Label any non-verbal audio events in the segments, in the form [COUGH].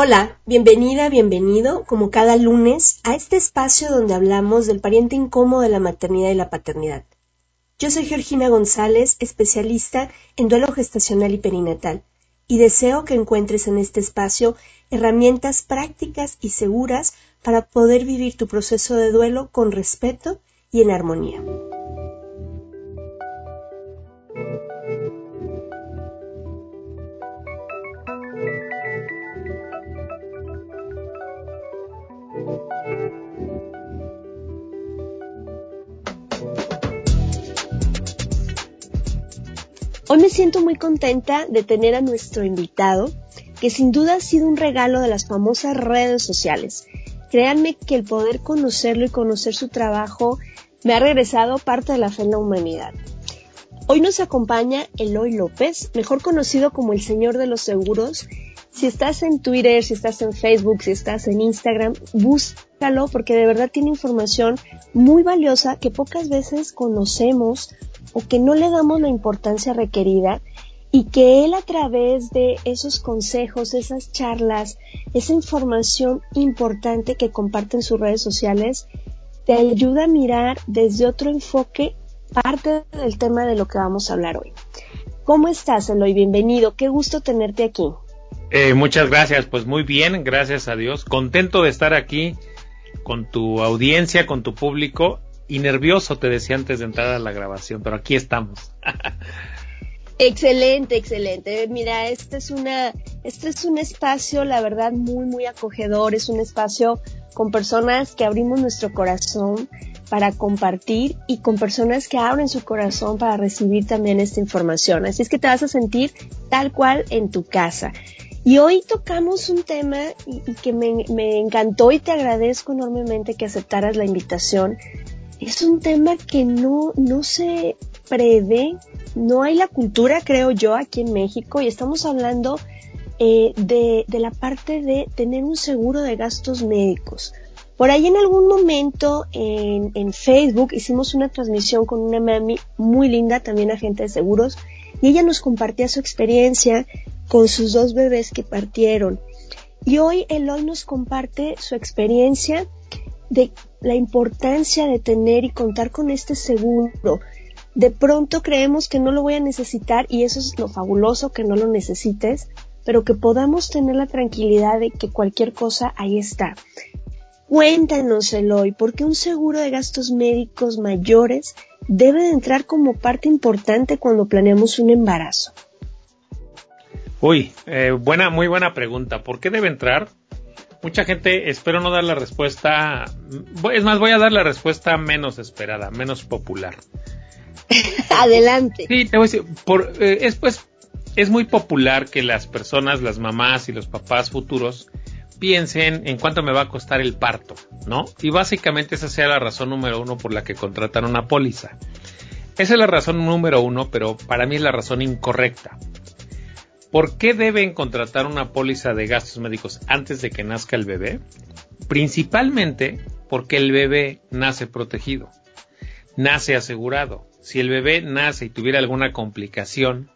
Hola, bienvenida, bienvenido, como cada lunes, a este espacio donde hablamos del pariente incómodo de la maternidad y la paternidad. Yo soy Georgina González, especialista en duelo gestacional y perinatal, y deseo que encuentres en este espacio herramientas prácticas y seguras para poder vivir tu proceso de duelo con respeto y en armonía. Hoy me siento muy contenta de tener a nuestro invitado, que sin duda ha sido un regalo de las famosas redes sociales. Créanme que el poder conocerlo y conocer su trabajo me ha regresado parte de la fe en la humanidad. Hoy nos acompaña Eloy López, mejor conocido como el Señor de los Seguros. Si estás en Twitter, si estás en Facebook, si estás en Instagram, búscalo porque de verdad tiene información muy valiosa que pocas veces conocemos o que no le damos la importancia requerida y que él a través de esos consejos, esas charlas, esa información importante que comparte en sus redes sociales, te ayuda a mirar desde otro enfoque parte del tema de lo que vamos a hablar hoy. ¿Cómo estás, Eloy? Bienvenido. Qué gusto tenerte aquí. Eh, muchas gracias. Pues muy bien, gracias a Dios. Contento de estar aquí con tu audiencia, con tu público y nervioso, te decía antes de entrar a la grabación, pero aquí estamos. Excelente, excelente. Mira, este es una, este es un espacio, la verdad, muy, muy acogedor. Es un espacio con personas que abrimos nuestro corazón para compartir y con personas que abren su corazón para recibir también esta información. Así es que te vas a sentir tal cual en tu casa. Y hoy tocamos un tema que me, me encantó y te agradezco enormemente que aceptaras la invitación. Es un tema que no, no se prevé no hay la cultura, creo yo, aquí en México y estamos hablando eh, de, de, la parte de tener un seguro de gastos médicos. Por ahí en algún momento en, en, Facebook hicimos una transmisión con una mami muy linda, también agente de seguros, y ella nos compartía su experiencia con sus dos bebés que partieron. Y hoy Eloy nos comparte su experiencia de la importancia de tener y contar con este seguro, de pronto creemos que no lo voy a necesitar y eso es lo fabuloso que no lo necesites, pero que podamos tener la tranquilidad de que cualquier cosa ahí está. Cuéntanos, Eloy, ¿por qué un seguro de gastos médicos mayores debe de entrar como parte importante cuando planeamos un embarazo? Uy, eh, buena, muy buena pregunta. ¿Por qué debe entrar? Mucha gente, espero no dar la respuesta, es más, voy a dar la respuesta menos esperada, menos popular. [LAUGHS] Adelante. Sí, te voy a decir, por, eh, es pues, es muy popular que las personas, las mamás y los papás futuros piensen en cuánto me va a costar el parto, ¿no? Y básicamente esa sea la razón número uno por la que contratan una póliza. Esa es la razón número uno, pero para mí es la razón incorrecta. ¿Por qué deben contratar una póliza de gastos médicos antes de que nazca el bebé? Principalmente porque el bebé nace protegido, nace asegurado. Si el bebé nace y tuviera alguna complicación,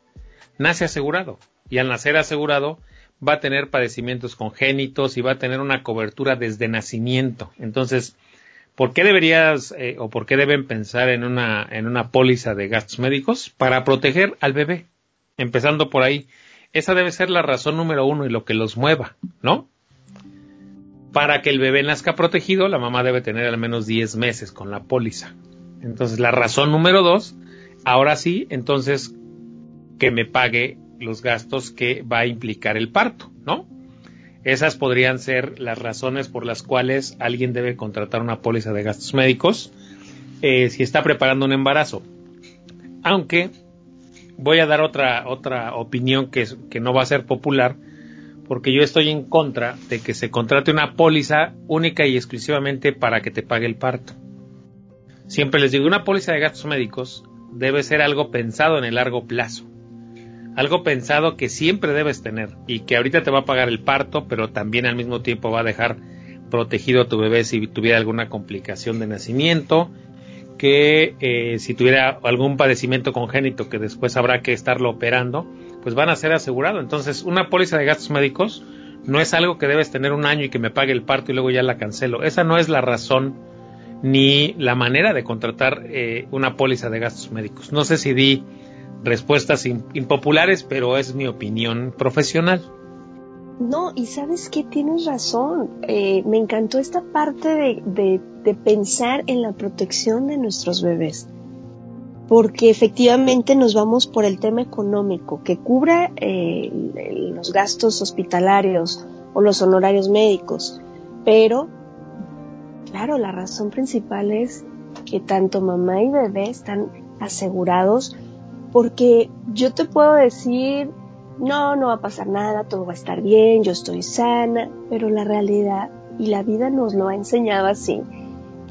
nace asegurado. Y al nacer asegurado, va a tener padecimientos congénitos y va a tener una cobertura desde nacimiento. Entonces, ¿por qué deberías eh, o por qué deben pensar en una, en una póliza de gastos médicos? Para proteger al bebé. Empezando por ahí. Esa debe ser la razón número uno y lo que los mueva, ¿no? Para que el bebé nazca protegido, la mamá debe tener al menos 10 meses con la póliza. Entonces, la razón número dos, ahora sí, entonces, que me pague los gastos que va a implicar el parto, ¿no? Esas podrían ser las razones por las cuales alguien debe contratar una póliza de gastos médicos eh, si está preparando un embarazo. Aunque voy a dar otra, otra opinión que, que no va a ser popular, porque yo estoy en contra de que se contrate una póliza única y exclusivamente para que te pague el parto. Siempre les digo, una póliza de gastos médicos debe ser algo pensado en el largo plazo. Algo pensado que siempre debes tener y que ahorita te va a pagar el parto, pero también al mismo tiempo va a dejar protegido a tu bebé si tuviera alguna complicación de nacimiento, que eh, si tuviera algún padecimiento congénito que después habrá que estarlo operando, pues van a ser asegurados. Entonces, una póliza de gastos médicos no es algo que debes tener un año y que me pague el parto y luego ya la cancelo. Esa no es la razón ni la manera de contratar eh, una póliza de gastos médicos. No sé si di respuestas impopulares, pero es mi opinión profesional. No, y sabes que tienes razón. Eh, me encantó esta parte de, de, pensar en la protección de nuestros bebés. Porque efectivamente nos vamos por el tema económico, que cubra eh, los gastos hospitalarios o los honorarios médicos. Pero, claro, la razón principal es que tanto mamá y bebé están asegurados porque yo te puedo decir, no, no va a pasar nada, todo va a estar bien, yo estoy sana, pero la realidad y la vida nos lo ha enseñado así,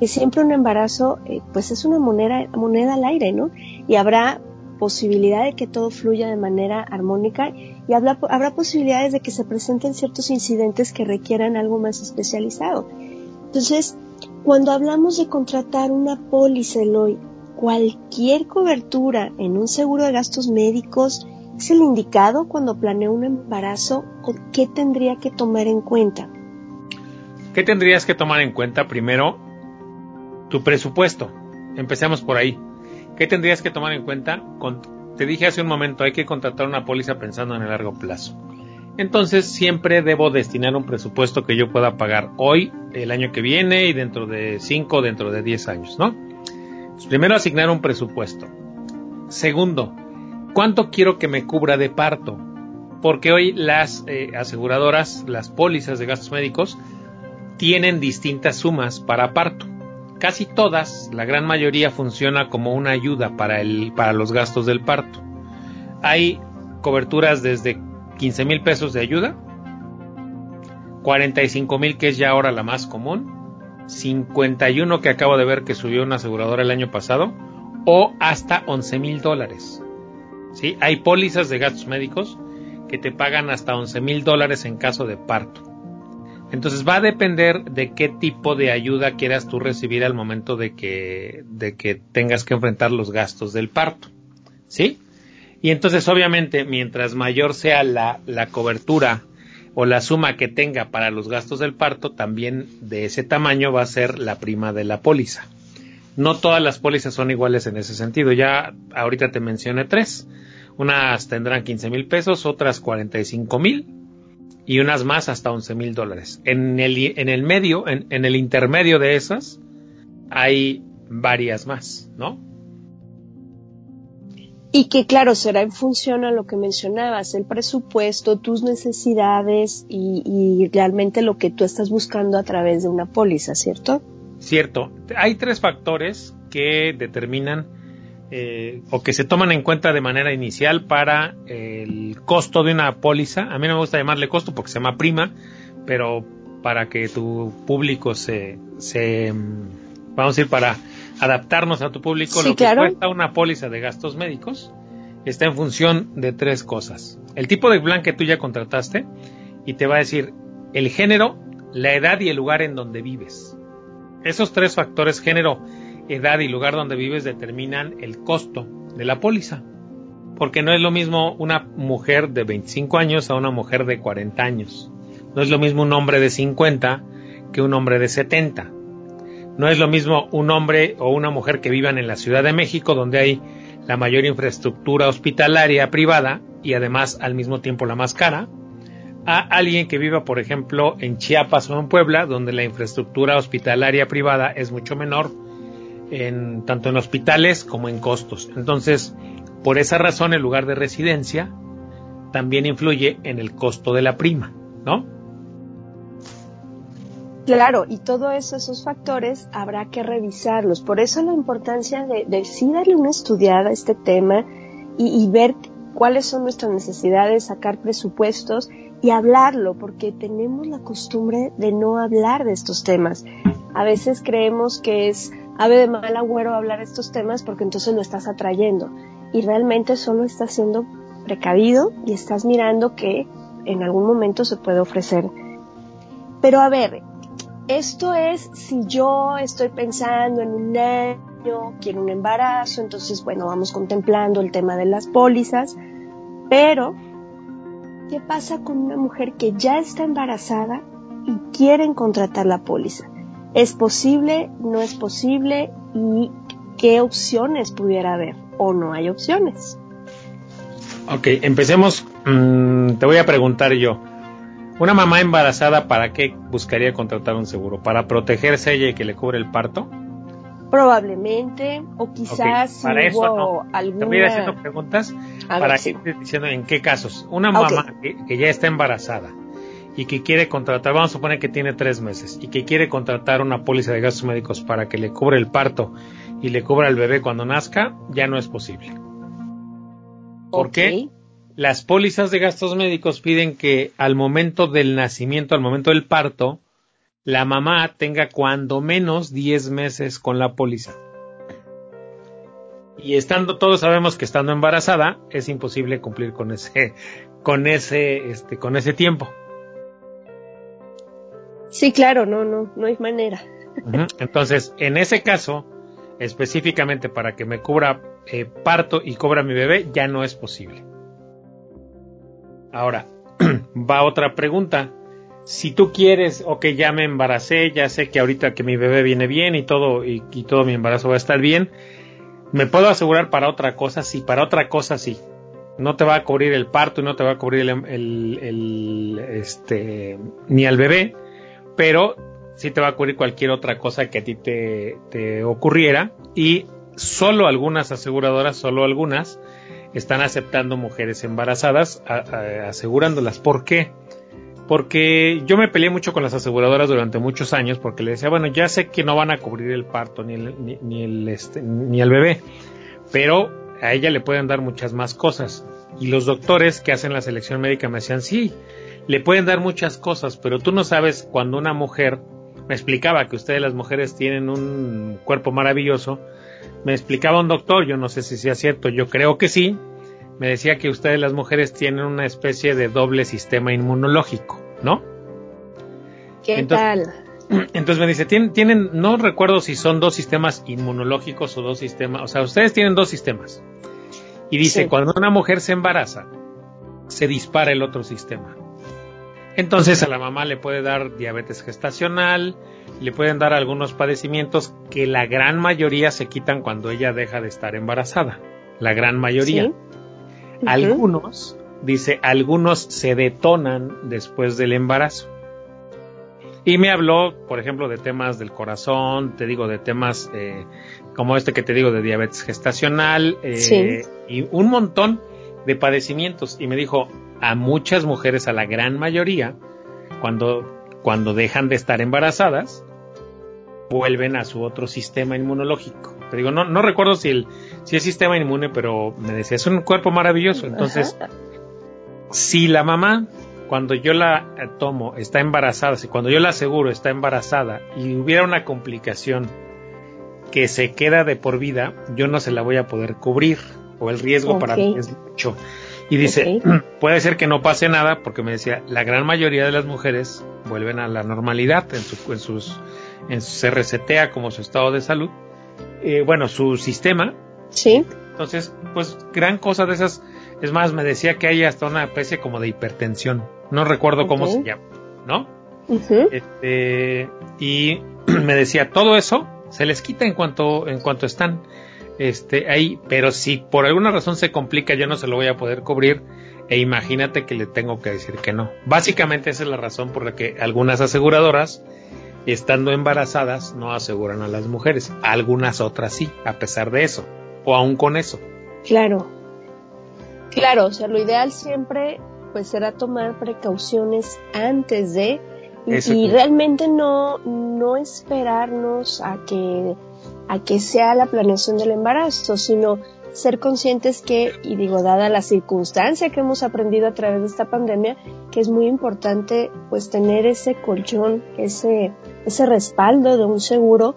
que siempre un embarazo eh, pues es una moneda, moneda al aire, ¿no? Y habrá posibilidad de que todo fluya de manera armónica y habrá, habrá posibilidades de que se presenten ciertos incidentes que requieran algo más especializado. Entonces, cuando hablamos de contratar una póliza hoy cualquier cobertura en un seguro de gastos médicos es el indicado cuando planea un embarazo o qué tendría que tomar en cuenta? ¿Qué tendrías que tomar en cuenta? Primero, tu presupuesto. Empecemos por ahí. ¿Qué tendrías que tomar en cuenta? te dije hace un momento, hay que contratar una póliza pensando en el largo plazo. Entonces siempre debo destinar un presupuesto que yo pueda pagar hoy, el año que viene y dentro de 5, dentro de 10 años, ¿no? primero, asignar un presupuesto. Segundo, ¿cuánto quiero que me cubra de parto? Porque hoy las eh, aseguradoras, las pólizas de gastos médicos, tienen distintas sumas para parto. Casi todas, la gran mayoría, funciona como una ayuda para, los gastos del parto. Hay coberturas desde 15 mil pesos de ayuda, 45 mil que es ya ahora la más común, 51 que acabo de ver que subió una aseguradora el año pasado, o hasta 11 mil dólares. ¿Sí? Hay pólizas de gastos médicos que te pagan hasta 11 mil dólares en caso de parto. Entonces va a depender de qué tipo de ayuda quieras tú recibir al momento de que, tengas que enfrentar los gastos del parto. ¿Sí? Y entonces obviamente mientras mayor sea la, la cobertura o la suma que tenga para los gastos del parto también de ese tamaño va a ser la prima de la póliza. No todas las pólizas son iguales en ese sentido. Ya ahorita te mencioné tres. Unas tendrán 15 mil pesos, otras 45 mil y unas más hasta 11 mil dólares. En el, en el medio, en, en el intermedio de esas, hay varias más, ¿no? Y que claro, será en función a lo que mencionabas, el presupuesto, tus necesidades y, realmente lo que tú estás buscando a través de una póliza, ¿cierto? Cierto. Hay tres factores que determinan eh, o que se toman en cuenta de manera inicial para el costo de una póliza. A mí no me gusta llamarle costo porque se llama prima, pero para que tu público se, se vamos a ir para adaptarnos a tu público, lo que cuesta una póliza de gastos médicos está en función de tres cosas. El tipo de plan que tú ya contrataste y te va a decir el género, la edad y el lugar en donde vives. Esos tres factores, género, edad y lugar donde vives, determinan el costo de la póliza. Porque no es lo mismo una mujer de 25 años a una mujer de 40 años. No es lo mismo un hombre de 50 que un hombre de 70. No es lo mismo un hombre o una mujer que vivan en la Ciudad de México, donde hay la mayor infraestructura hospitalaria privada y además al mismo tiempo la más cara, a alguien que viva, por ejemplo, en Chiapas o en Puebla, donde la infraestructura hospitalaria privada es mucho menor, en, tanto en hospitales como en costos. Entonces, por esa razón, el lugar de residencia también influye en el costo de la prima, ¿no? Claro, y todos esos factores habrá que revisarlos. Por eso la importancia de, sí darle una estudiada a este tema y, y ver cuáles son nuestras necesidades, sacar presupuestos y hablarlo, porque tenemos la costumbre de no hablar de estos temas. A veces creemos que es ave de mal agüero hablar estos temas porque entonces lo estás atrayendo y realmente solo estás siendo precavido y estás mirando que en algún momento se puede ofrecer. Pero a ver, esto es si yo estoy pensando en un año, quiero un embarazo, entonces bueno, vamos contemplando el tema de las pólizas, pero ¿qué pasa con una mujer que ya está embarazada y quieren contratar la póliza? ¿Es posible? ¿No es posible? ¿Y qué opciones pudiera haber? ¿O no hay opciones? Ok, empecemos. Mm, te voy a preguntar yo. ¿Una mamá embarazada para qué buscaría contratar un seguro? ¿Para protegerse ella y que le cubre el parto? Probablemente, o quizás okay, para si eso hubo no. alguna... Te voy a ir haciendo preguntas A para ver, sí. ir diciendo en qué casos. Una mamá que, que ya está embarazada y que quiere contratar, vamos a suponer que tiene tres meses y que quiere contratar una póliza de gastos médicos para que le cubra el parto y le cubra al bebé cuando nazca, ya no es posible. ¿Por qué? Las pólizas de gastos médicos piden que al momento del nacimiento, al momento del parto, la mamá tenga cuando menos 10 meses con la póliza. Y estando, todos sabemos que estando embarazada es imposible cumplir con ese, con ese, este, con ese tiempo. Sí, claro, no, no, no hay manera. Entonces, en ese caso, específicamente para que me cubra eh, parto y cobra mi bebé, ya no es posible. Ahora, [CLEARS THROAT] va otra pregunta. Si tú quieres, o que ya me embaracé, ya sé que ahorita que mi bebé viene bien y todo, y, y todo mi embarazo va a estar bien, ¿me puedo asegurar para otra cosa? Sí, para otra cosa sí. No te va a cubrir el parto y no te va a cubrir el, el- el, este, ni al bebé, pero sí te va a cubrir cualquier otra cosa que a ti te, te ocurriera y solo algunas aseguradoras, solo algunas, están aceptando mujeres embarazadas, asegurándolas. ¿Por qué? Porque yo me peleé mucho con las aseguradoras durante muchos años porque le decía, bueno, ya sé que no van a cubrir el parto ni el, ni, ni el, este, ni el bebé, pero a ella le pueden dar muchas más cosas. Y los doctores que hacen la selección médica me decían, sí, le pueden dar muchas cosas, pero tú no sabes cuando una mujer, me explicaba que ustedes las mujeres tienen un cuerpo maravilloso, me explicaba un doctor, yo no sé si sea cierto, yo creo que sí, me decía que ustedes las mujeres tienen una especie de doble sistema inmunológico, ¿no? ¿Qué Entonces- tal? [CLEARS THROAT] Entonces me dice, tienen, tienen, no recuerdo si son dos sistemas inmunológicos o dos sistemas, o sea, ustedes tienen dos sistemas. Y dice, Sí. cuando una mujer se embaraza, se dispara el otro sistema. Entonces a la mamá le puede dar diabetes gestacional, le pueden dar algunos padecimientos que la gran mayoría se quitan cuando ella deja de estar embarazada. La gran mayoría. Sí. Algunos, dice, algunos se detonan después del embarazo. Y me habló, por ejemplo, de temas del corazón, te digo, de temas eh, como este que te digo de diabetes gestacional eh, Sí. y un montón de padecimientos. Y me dijo, a muchas mujeres, a la gran mayoría, cuando, cuando dejan de estar embarazadas, vuelven a su otro sistema inmunológico. Te digo, no, no recuerdo si el, si el sistema inmune, pero me decía, es un cuerpo maravilloso. Entonces, Ajá. si la mamá, cuando yo la tomo, está embarazada, si cuando yo la aseguro está embarazada y hubiera una complicación que se queda de por vida, yo no se la voy a poder cubrir. o el riesgo para mí es mucho. Y dice, [CLEARS THROAT] puede ser que no pase nada, porque me decía, la gran mayoría de las mujeres vuelven a la normalidad en, su, en sus, en se resetea como su estado de salud, eh, bueno, su sistema. Sí. Entonces, pues gran cosa de esas, es más, me decía que hay hasta una especie como de hipertensión, no recuerdo cómo se llama, ¿no? este, y [CLEARS THROAT] me decía, todo eso se les quita en cuanto, en cuanto están este, ahí, pero si por alguna razón se complica, yo no se lo voy a poder cubrir. E imagínate que le tengo que decir que no. Básicamente esa es la razón por la que algunas aseguradoras, estando embarazadas, no aseguran a las mujeres. Algunas otras sí, a pesar de eso. O aún con eso. Claro. Claro, o sea, lo ideal siempre pues será tomar precauciones antes de y, realmente no, no esperarnos a que a que sea la planeación del embarazo, sino ser conscientes que, y digo, dada la circunstancia que hemos aprendido a través de esta pandemia, que es muy importante pues tener ese colchón, ese, ese respaldo de un seguro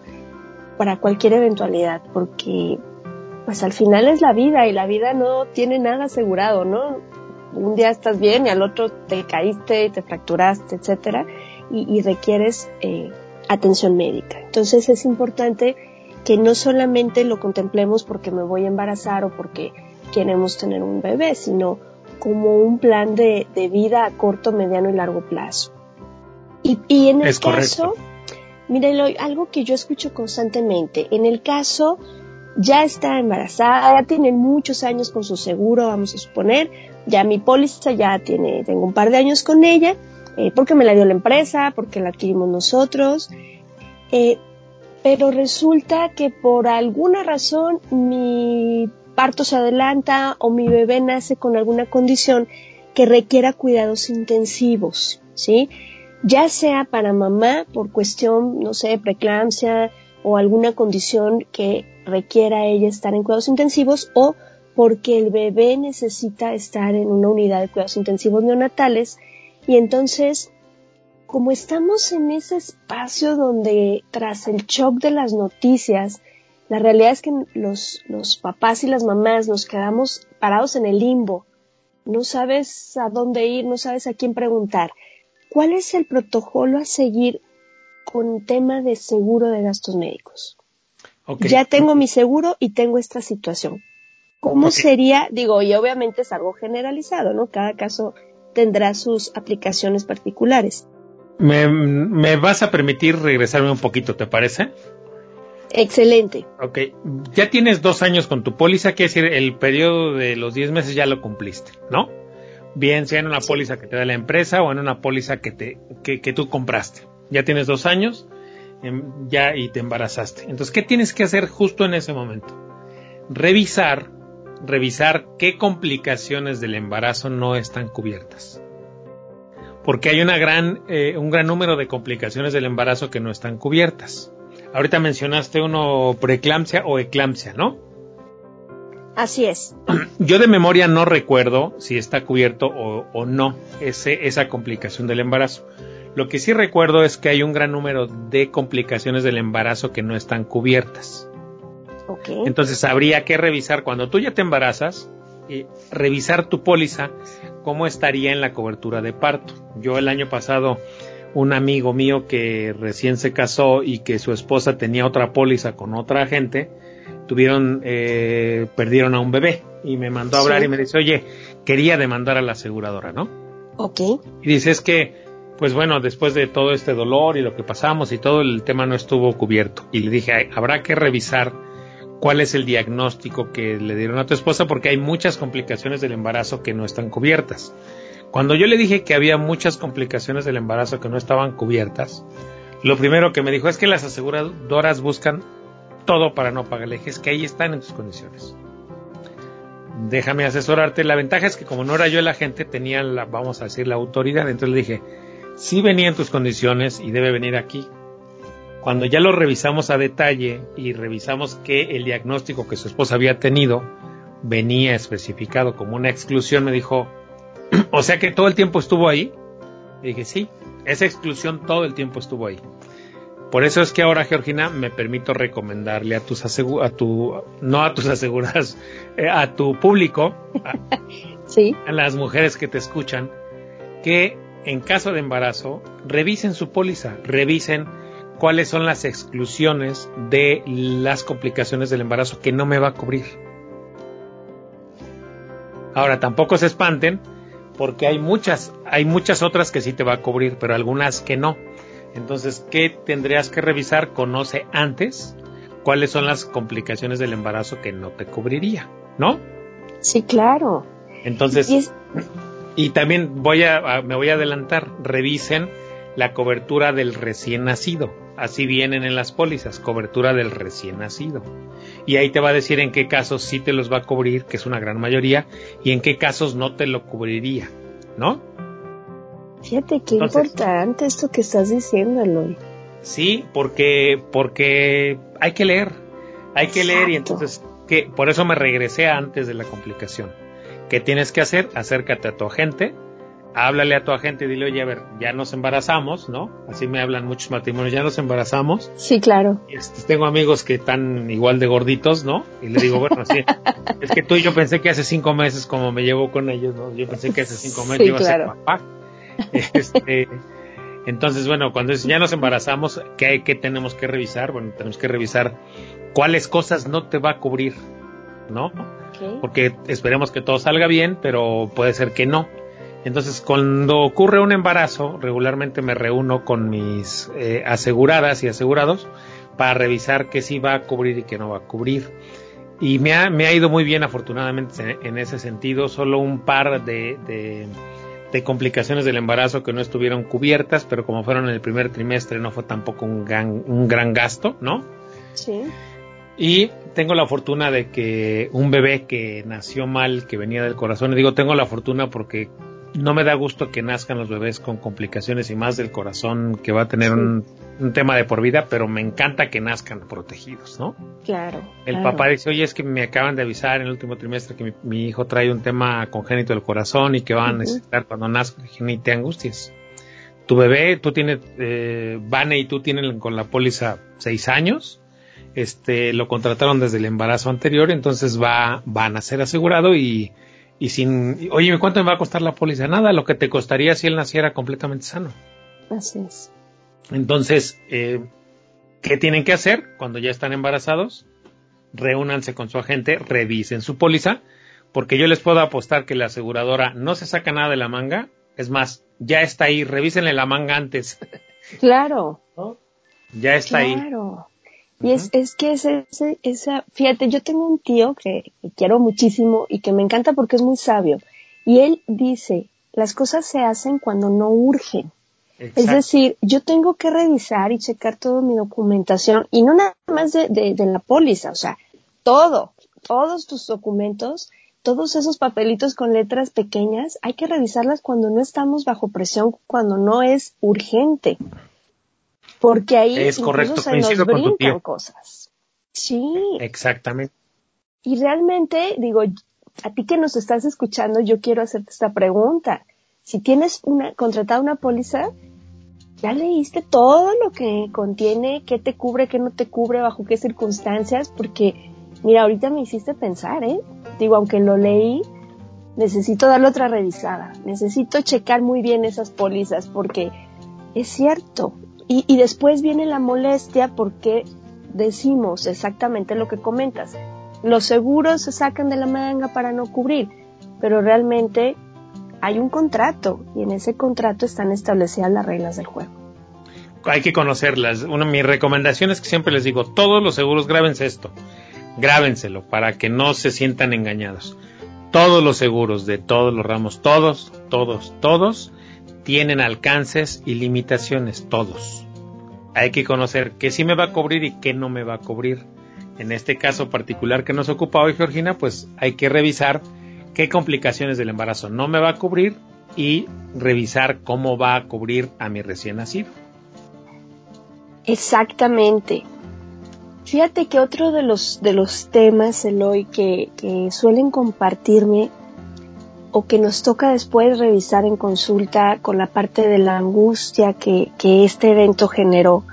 para cualquier eventualidad, porque pues al final es la vida y la vida no tiene nada asegurado, ¿no? Un día estás bien y al otro te caíste y te fracturaste, etcétera, y, requieres eh, atención médica. Entonces es importante que no solamente lo contemplemos porque me voy a embarazar o porque queremos tener un bebé, sino como un plan de, vida a corto, mediano y largo plazo. Y, en el caso, mírenlo, algo que yo escucho constantemente, en el caso ya está embarazada, ya tiene muchos años con su seguro, vamos a suponer, ya mi póliza ya tiene, tengo un par de años con ella, eh, porque me la dio la empresa, porque la adquirimos nosotros, eh, pero resulta que por alguna razón mi parto se adelanta o mi bebé nace con alguna condición que requiera cuidados intensivos, ¿sí? Ya sea para mamá por cuestión, no sé, preeclampsia o alguna condición que requiera ella estar en cuidados intensivos o porque el bebé necesita estar en una unidad de cuidados intensivos neonatales y entonces como estamos en ese espacio donde tras el shock de las noticias, la realidad es que los, los papás y las mamás nos quedamos parados en el limbo. No sabes a dónde ir, no sabes a quién preguntar. ¿Cuál es el protocolo a seguir con tema de seguro de gastos médicos? Ya tengo mi seguro y tengo esta situación. ¿Cómo sería? Digo, y obviamente es algo generalizado, ¿no? Cada caso tendrá sus aplicaciones particulares. Me, vas a permitir regresarme un poquito, ¿te parece? Excelente. Ok, ya tienes dos años con tu póliza, quiere decir, el periodo de los diez meses ya lo cumpliste, ¿no? Bien sea en una póliza que te da la empresa o en una póliza que, te, que, que tú compraste. Ya tienes dos años em, ya y te embarazaste. Entonces, ¿qué tienes que hacer justo en ese momento? Revisar, revisar qué complicaciones del embarazo no están cubiertas porque hay una gran, eh, un gran número de complicaciones del embarazo que no están cubiertas. Ahorita mencionaste uno preeclampsia o eclampsia, ¿no? Así es. [CLEARS THROAT] Yo de memoria no recuerdo si está cubierto o, no ese, esa complicación del embarazo. Lo que sí recuerdo es que hay un gran número de complicaciones del embarazo que no están cubiertas. Okay. Entonces habría que revisar cuando tú ya te embarazas, y revisar tu póliza, cómo estaría en la cobertura de parto. Yo el año pasado, un amigo mío que recién se casó y que su esposa tenía otra póliza con otra gente, tuvieron, eh, perdieron a un bebé y me mandó a hablar y me dice, oye, quería demandar a la aseguradora, ¿no? Ok. Y dice, es que, pues bueno, después de todo este dolor y lo que pasamos y todo, el tema no estuvo cubierto. Y le dije, habrá que revisar cuál es el diagnóstico que le dieron a tu esposa porque hay muchas complicaciones del embarazo que no están cubiertas. Cuando yo le dije que había muchas complicaciones del embarazo que no estaban cubiertas, lo primero que me dijo es que las aseguradoras buscan todo para no pagarle. Es que ahí están en tus condiciones. Déjame asesorarte. La ventaja es que como no era yo el agente, tenía la, vamos a decir, la autoridad. Entonces le dije, sí venía en tus condiciones y debe venir aquí. Cuando ya lo revisamos a detalle y revisamos que el diagnóstico que su esposa había tenido venía especificado como una exclusión, me dijo, [CLEARS THROAT] o sea que todo el tiempo estuvo ahí. Y dije, sí, esa exclusión todo el tiempo estuvo ahí. Por eso es que ahora, Georgina, me permito recomendarle a tus a tu, no a tus [LAUGHS] aseguradas, eh, a tu público, [LAUGHS] ¿Sí? a las mujeres que te escuchan, que en caso de embarazo revisen su póliza, revisen cuáles son las exclusiones de las complicaciones del embarazo que no me va a cubrir. Ahora, tampoco se espanten porque hay muchas, hay muchas otras que sí te va a cubrir, pero algunas que no. Entonces, ¿qué tendrías que revisar? Conoce antes cuáles son las complicaciones del embarazo que no te cubriría, ¿no? Sí, claro. Entonces, y, también voy a, me voy a adelantar, revisen la cobertura del recién nacido. Así vienen en las pólizas, cobertura del recién nacido. Y ahí te va a decir en qué casos sí te los va a cubrir, que es una gran mayoría, y en qué casos no te lo cubriría, ¿no? Fíjate qué importante esto que estás diciendo, Eloy. Sí, porque, porque hay que leer, hay que leer y entonces, que por eso me regresé antes de la complicación. ¿Qué tienes que hacer? Acércate a tu agente, háblale a tu agente y dile, oye, a ver, ya nos embarazamos, ¿no? Así me hablan muchos matrimonios, ya nos embarazamos. Sí, claro. Este, tengo amigos que están igual de gorditos, ¿no? Y le digo, bueno, sí, es que tú y yo pensé que hace cinco meses, como me llevo con ellos, ¿no? Yo pensé que hace cinco meses iba a ser papá. Este, entonces, bueno, cuando ya nos embarazamos, ¿qué, ¿qué tenemos que revisar? Bueno, tenemos que revisar cuáles cosas no te va a cubrir, ¿no? Porque esperemos que todo salga bien, pero puede ser que no. Entonces, cuando ocurre un embarazo, regularmente me reúno con mis eh, aseguradas y asegurados para revisar qué sí va a cubrir y qué no va a cubrir. Y me ha, me ha ido muy bien, afortunadamente, en, ese sentido. Solo un par de, de, complicaciones del embarazo que no estuvieron cubiertas, pero como fueron en el primer trimestre, no fue tampoco un gran, un gran gasto, ¿no? Sí. Y tengo la fortuna de que un bebé que nació mal, que venía del corazón, y digo tengo la fortuna porque no me da gusto que nazcan los bebés con complicaciones y más del corazón que va a tener un, tema de por vida, pero me encanta que nazcan protegidos, ¿no? Claro. El papá dice, oye, es que me acaban de avisar en el último trimestre que mi, hijo trae un tema congénito del corazón y que va a necesitar cuando nazca, ni te angusties. Tu bebé, tú tienes, eh, Vane y tú tienen con la póliza seis años, este, lo contrataron desde el embarazo anterior, entonces va, van a ser asegurado y y sin, oye, ¿cuánto me va a costar la póliza? Nada, lo que te costaría si él naciera completamente sano. Así es. Entonces, eh, ¿qué tienen que hacer cuando ya están embarazados? Reúnanse con su agente, revisen su póliza, porque yo les puedo apostar que la aseguradora no se saca nada de la manga. Es más, ya está ahí, revísenle la manga antes. Claro. Ya está ahí. Claro. Y es, es que ese, esa, fíjate, yo tengo un tío que, quiero muchísimo y que me encanta porque es muy sabio. Y él dice, las cosas se hacen cuando no urgen. Es decir, yo tengo que revisar y checar toda mi documentación y no nada más de, de, la póliza, o sea, todo, todos tus documentos, todos esos papelitos con letras pequeñas, hay que revisarlas cuando no estamos bajo presión, cuando no es urgente porque ahí es correcto, se nos brincan cosas. Sí. Exactamente. Y realmente, digo, a ti que nos estás escuchando, yo quiero hacerte esta pregunta. Si tienes una, contratada una póliza, ¿ya leíste todo lo que contiene, qué te cubre, qué no te cubre, bajo qué circunstancias? Porque, mira, ahorita me hiciste pensar, ¿eh? Digo, aunque lo leí, necesito darle otra revisada. Necesito checar muy bien esas pólizas porque es cierto, y, después viene la molestia porque decimos exactamente lo que comentas. Los seguros se sacan de la manga para no cubrir, pero realmente hay un contrato y en ese contrato están establecidas las reglas del juego. Hay que conocerlas. Una de mis recomendaciones que siempre les digo, todos los seguros grábense esto, grábenselo para que no se sientan engañados. Todos los seguros de todos los ramos, todos, todos, todos, tienen alcances y limitaciones, todos. Hay que conocer qué sí me va a cubrir y qué no me va a cubrir. En este caso particular que nos ocupa hoy Georgina, pues hay que revisar qué complicaciones del embarazo no me va a cubrir y revisar cómo va a cubrir a mi recién nacido. Exactamente. Fíjate que otro de los, de los temas, Eloy, que, que suelen compartirme o que nos toca después revisar en consulta con la parte de la angustia que, este evento generó,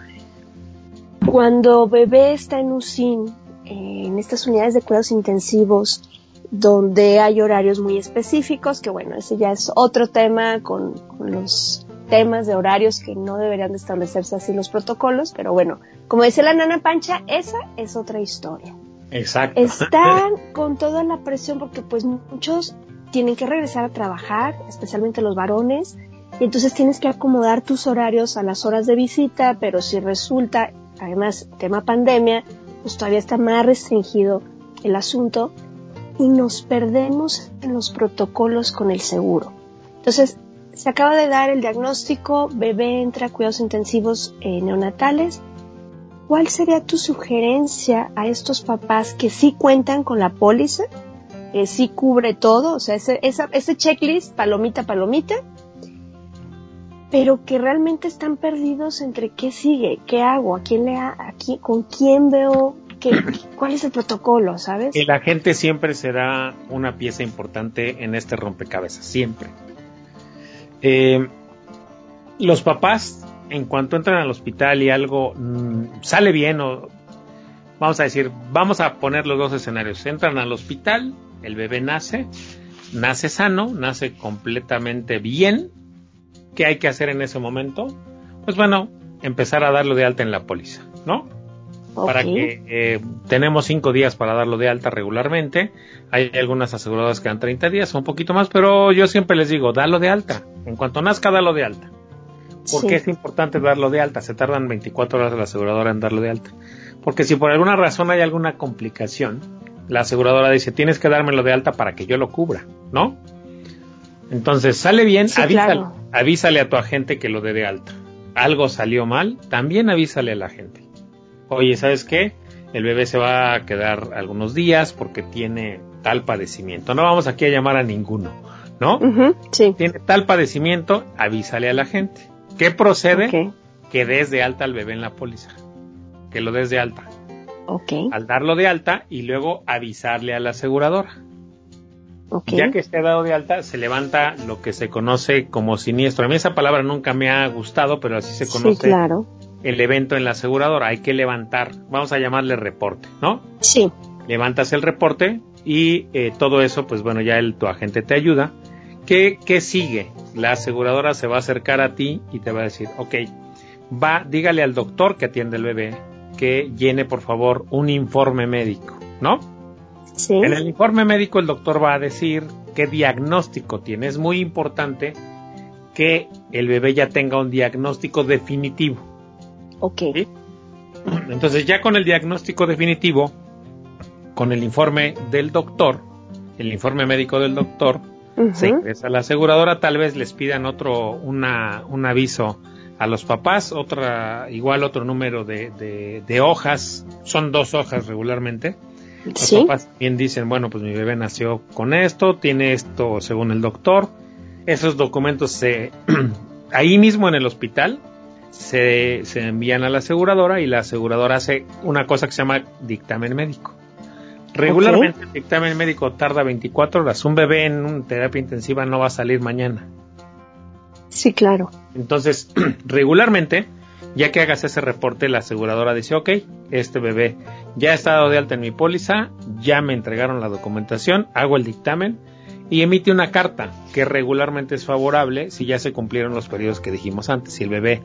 Cuando bebé está en UCIN, eh, en estas unidades de cuidados intensivos, donde hay horarios muy específicos, que bueno, ese ya es otro tema con, con los temas de horarios que no deberían de establecerse así los protocolos, pero bueno, como dice la nana Pancha, esa es otra historia. Exacto. Están [LAUGHS] con toda la presión porque pues muchos tienen que regresar a trabajar, especialmente los varones, y entonces tienes que acomodar tus horarios a las horas de visita, pero si resulta, además, tema pandemia, pues todavía está más restringido el asunto y nos perdemos en los protocolos con el seguro. Entonces, se acaba de dar el diagnóstico, bebé entra a cuidados intensivos eh, neonatales. ¿Cuál sería tu sugerencia a estos papás que sí cuentan con la póliza, que sí cubre todo, o sea, ese, ese checklist, palomita, palomita, pero que realmente están perdidos entre qué sigue, qué hago, a quién le aquí, con quién veo, qué, [CLEARS THROAT] cuál es el protocolo, ¿sabes? Que la gente siempre será una pieza importante en este rompecabezas, siempre. Eh, los papás, en cuanto entran al hospital y algo mm, sale bien o vamos a decir, vamos a poner los dos escenarios. Entran al hospital, el bebé nace, nace sano, nace completamente bien, ¿Qué hay que hacer en ese momento? Pues bueno, empezar a darlo de alta en la póliza, ¿no? Para que eh, tenemos cinco días para darlo de alta regularmente. Hay algunas aseguradoras que dan 30 días, un poquito más, pero yo siempre les digo, dalo de alta. En cuanto nazca, dalo de alta. ¿Por qué es importante darlo de alta? Se tardan 24 horas la aseguradora en darlo de alta. Porque si por alguna razón hay alguna complicación, la aseguradora dice, tienes que dármelo de alta para que yo lo cubra, ¿no? Entonces, sale bien, avísale, a tu agente que lo dé de alta. Algo salió mal, también avísale a la gente. Oye, ¿sabes qué? El bebé se va a quedar algunos días porque tiene tal padecimiento. No vamos aquí a llamar a ninguno, ¿no? sí. Tiene tal padecimiento, avísale a la gente. ¿Qué procede? Que des de alta al bebé en la póliza. Que lo des de alta. Okay. Al darlo de alta y luego avisarle a la aseguradora. Ya que esté dado de alta, se levanta lo que se conoce como siniestro. A mí esa palabra nunca me ha gustado, pero así se conoce claro. el evento en la aseguradora. Hay que levantar, vamos a llamarle reporte, ¿no? Sí. Levantas el reporte y eh, todo eso, pues bueno, ya el, tu agente te ayuda. ¿Qué, ¿Qué sigue? La aseguradora se va a acercar a ti y te va a decir, ok, va, dígale al doctor que atiende el bebé que llene por favor un informe médico, ¿no? En el informe médico el doctor va a decir qué diagnóstico tiene. Es muy importante que el bebé ya tenga un diagnóstico definitivo. Ok. Entonces ya con el diagnóstico definitivo, con el informe del doctor, el informe médico del doctor, se ingresa a la aseguradora, tal vez les pidan otro, una, un aviso a los papás, otra, igual otro número de, de hojas, son dos hojas regularmente, los papás también dicen, bueno, pues mi bebé nació con esto, tiene esto según el doctor. Esos documentos se, [CLEARS THROAT] ahí mismo en el hospital se, se envían a la aseguradora y la aseguradora hace una cosa que se llama dictamen médico. Regularmente el dictamen médico tarda 24 horas. Un bebé en una terapia intensiva no va a salir mañana. Sí, claro. Entonces, [CLEARS THROAT] regularmente ya que hagas ese reporte, la aseguradora dice, ok, este bebé ya ha dado de alta en mi póliza, ya me entregaron la documentación, hago el dictamen y emite una carta que regularmente es favorable si ya se cumplieron los periodos que dijimos antes. Si el bebé,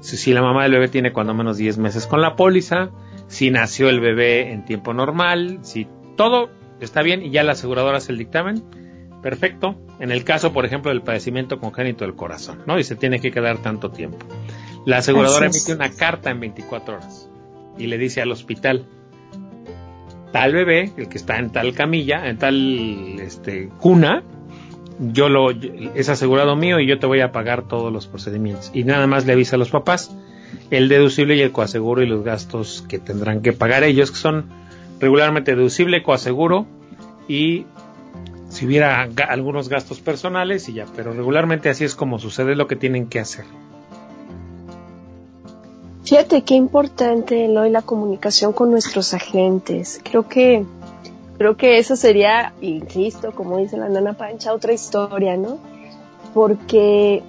si, la mamá del bebé tiene cuando menos 10 meses con la póliza, si nació el bebé en tiempo normal, si todo está bien y ya la aseguradora hace el dictamen, perfecto. En el caso, por ejemplo, del padecimiento congénito del corazón, ¿no? Y se tiene que quedar tanto tiempo. La aseguradora emite una carta en 24 horas y le dice al hospital, tal bebé, el que está en tal camilla, en tal este, cuna, yo lo es asegurado mío y yo te voy a pagar todos los procedimientos. Y nada más le avisa a los papás el deducible y el coaseguro y los gastos que tendrán que pagar ellos, que son regularmente deducible, coaseguro y si hubiera algunos gastos personales y ya, pero regularmente así es como sucede lo que tienen que hacer. Fíjate qué importante hoy la comunicación con nuestros agentes. Creo que creo que eso sería, insisto, como dice la nana Pancha, otra historia, ¿no? Porque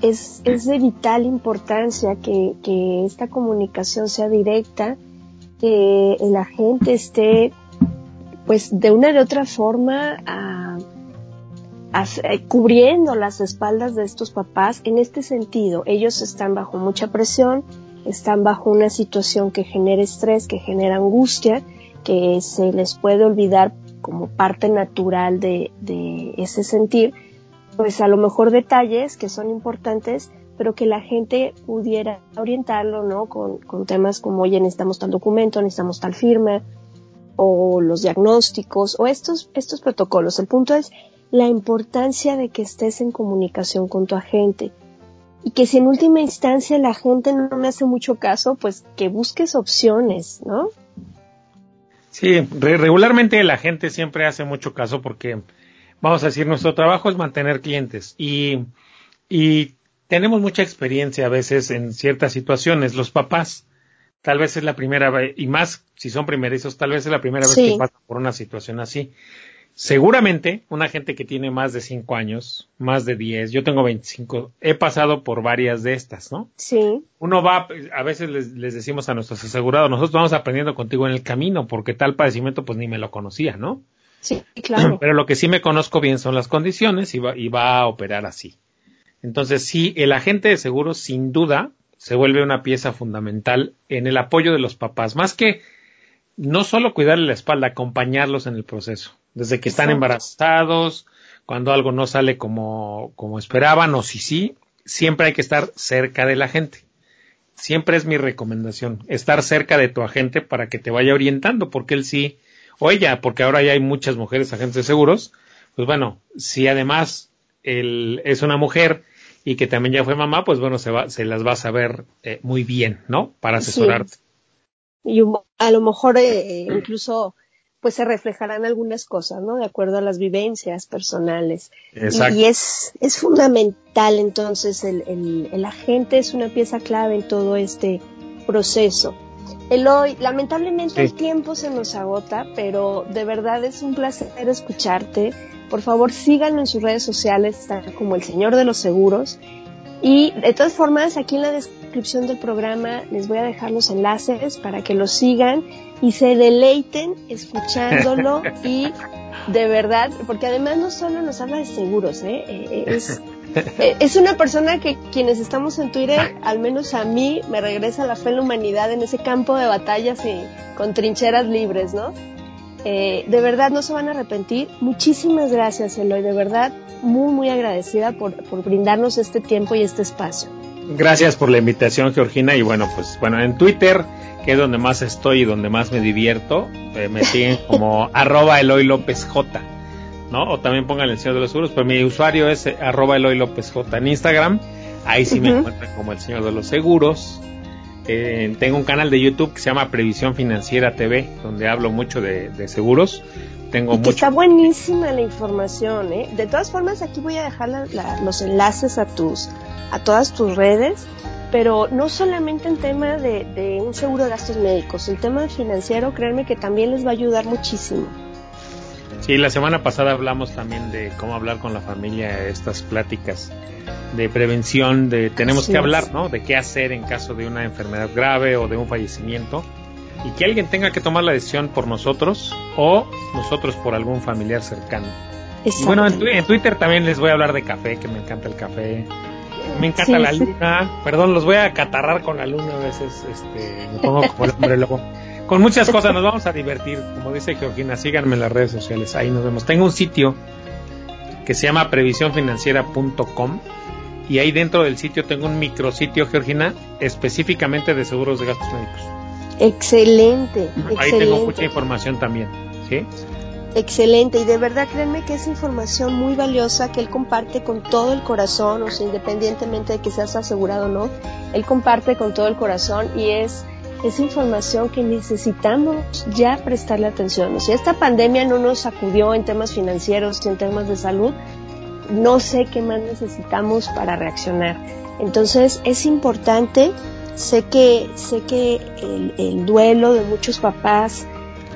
es, es de vital importancia que, que esta comunicación sea directa, que la gente esté, pues, de una de otra forma, eh, cubriendo las espaldas de estos papás en este sentido. Ellos están bajo mucha presión, están bajo una situación que genera estrés, que genera angustia, que se les puede olvidar como parte natural de, de ese sentir, pues a lo mejor detalles que son importantes, pero que la gente pudiera orientarlo, ¿no? Con, con temas como, oye, necesitamos tal documento, necesitamos tal firma, o los diagnósticos, o estos, estos protocolos. El punto es la importancia de que estés en comunicación con tu agente. Y que si en última instancia la gente no me hace mucho caso, pues que busques opciones, ¿no? Sí, re- regularmente la gente siempre hace mucho caso porque, vamos a decir, nuestro trabajo es mantener clientes y, y tenemos mucha experiencia a veces en ciertas situaciones. Los papás, tal vez es la primera vez, y más si son primerizos, tal vez es la primera Sí. vez que pasan por una situación así. Seguramente, una gente que tiene más de 5 años, más de 10, yo tengo 25, he pasado por varias de estas, ¿no? Sí, uno va, a veces les, les decimos a nuestros asegurados, nosotros vamos aprendiendo contigo en el camino, porque tal padecimiento pues ni me lo conocía, ¿no? sí, claro. [CLEARS THROAT] Pero lo que sí me conozco bien son las condiciones y va, y va a operar así. Entonces sí, el agente de seguros sin duda se vuelve una pieza fundamental en el apoyo de los papás, más que no solo cuidarle la espalda, acompañarlos en el proceso, desde que están Exacto. embarazados, cuando algo no sale como, como esperaban o si sí, siempre hay que estar cerca de la gente. Siempre es mi recomendación, estar cerca de tu agente para que te vaya orientando, porque él sí, o ella, porque ahora ya hay muchas mujeres agentes de seguros, pues bueno, si además él es una mujer y que también ya fue mamá, pues bueno, se, va, se las va a saber eh, muy bien, ¿no? Para asesorarte. y a lo mejor eh, incluso pues se reflejarán algunas cosas, ¿no? De acuerdo a las vivencias personales. Y, Exacto. y es, es fundamental entonces el, el, el agente es una pieza clave en todo este proceso. Eloy, lamentablemente Sí. el tiempo se nos agota, pero de verdad es un placer escucharte. Por favor, síganlo en sus redes sociales, está como el Señor de los Seguros. Y de todas formas, aquí en la descripción del programa les voy a dejar los enlaces para que lo sigan y se deleiten escuchándolo [LAUGHS] y de verdad, porque además no solo nos habla de seguros, ¿eh? Eh, es, eh, [LAUGHS] es una persona que quienes estamos en Twitter, al menos a mí, me regresa la fe en la humanidad en ese campo de batallas y con trincheras libres, ¿no? Eh, de verdad no se van a arrepentir. Muchísimas gracias, Eloy, de verdad muy, muy agradecida por, por brindarnos este tiempo y este espacio. Gracias por la invitación, Georgina. Y bueno, pues bueno, en Twitter, que es donde más estoy y donde más me divierto, eh, me siguen como [LAUGHS] arroba Eloy López J, ¿no? O también pongan el Señor de los Seguros, pero mi usuario es eh, arroba Eloy López J en Instagram. Ahí sí me encuentran como el Señor de los Seguros. Eh, tengo un canal de YouTube que se llama Previsión Financiera TV, donde hablo mucho de, de seguros. Tengo Y que está buenísima la información, ¿eh? De todas formas, aquí voy a dejar la- la- los enlaces a tus, a todas tus redes, pero no solamente en tema de, de un seguro de gastos médicos, el tema financiero, créanme que también les va a ayudar muchísimo. Sí, la semana pasada hablamos también de cómo hablar con la familia, estas pláticas de prevención, de tenemos Así que es. hablar, ¿no? De qué hacer en caso de una enfermedad grave o de un fallecimiento y que alguien tenga que tomar la decisión por nosotros o nosotros por algún familiar cercano. Y bueno, en, tu- en Twitter también les voy a hablar de café, que me encanta el café. Me encanta Sí, la sí. luna. Perdón, los voy a catarrar con la luna a veces. Este, me pongo como el hombre lobo. Con muchas cosas nos vamos a divertir. Como dice Georgina, síganme en las redes sociales. Ahí nos vemos. Tengo un sitio que se llama previsiónfinanciera.com y ahí dentro del sitio tengo un micrositio, Georgina, específicamente de seguros de gastos médicos. Excelente, Ahí tengo mucha información también. ¿sí? excelente. Y de verdad, créanme que es información muy valiosa que él comparte con todo el corazón, o sea, independientemente de que seas asegurado o no, él comparte con todo el corazón y es es información que necesitamos ya prestarle atención. O sea, esta pandemia no nos sacudió en temas financieros en temas de salud, no sé qué más necesitamos para reaccionar. Entonces es importante, sé que, sé que el, el duelo de muchos papás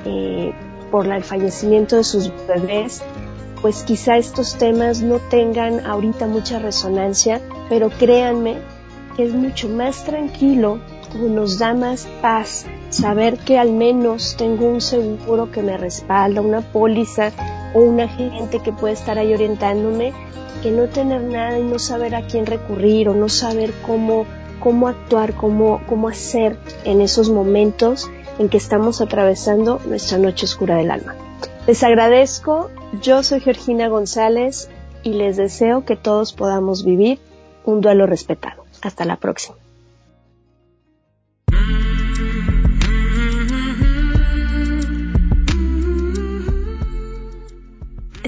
eh, por el fallecimiento de sus bebés pues quizá estos temas no tengan ahorita mucha resonancia, pero créanme que es mucho más tranquilo nos da más paz saber que al menos tengo un seguro que me respalda, una póliza o un agente que puede estar ahí orientándome, que no tener nada y no saber a quién recurrir o no saber cómo, cómo actuar, cómo, cómo hacer en esos momentos en que estamos atravesando nuestra noche oscura del alma. Les agradezco, yo soy Georgina González y les deseo que todos podamos vivir un duelo respetado. Hasta la próxima.